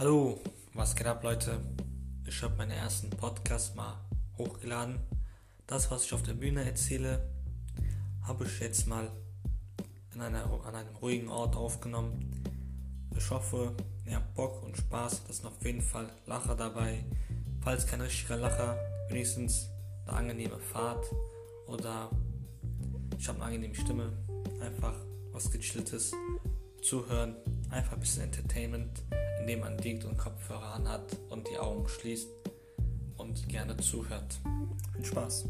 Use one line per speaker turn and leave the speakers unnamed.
Hallo, was geht ab, Leute? Ich habe meinen ersten Podcast mal hochgeladen. Das, was ich auf der Bühne erzähle, habe ich jetzt mal in einer, an einem ruhigen Ort aufgenommen. Ich hoffe, ihr habt Bock und Spaß. Da sind auf jeden Fall Lacher dabei. Falls kein richtiger Lacher, wenigstens eine angenehme Fahrt oder ich habe eine angenehme Stimme. Einfach was gechilltes zuhören. Einfach ein bisschen Entertainment, indem man liegt und Kopfhörer anhat und die Augen schließt und gerne zuhört. Viel Spaß!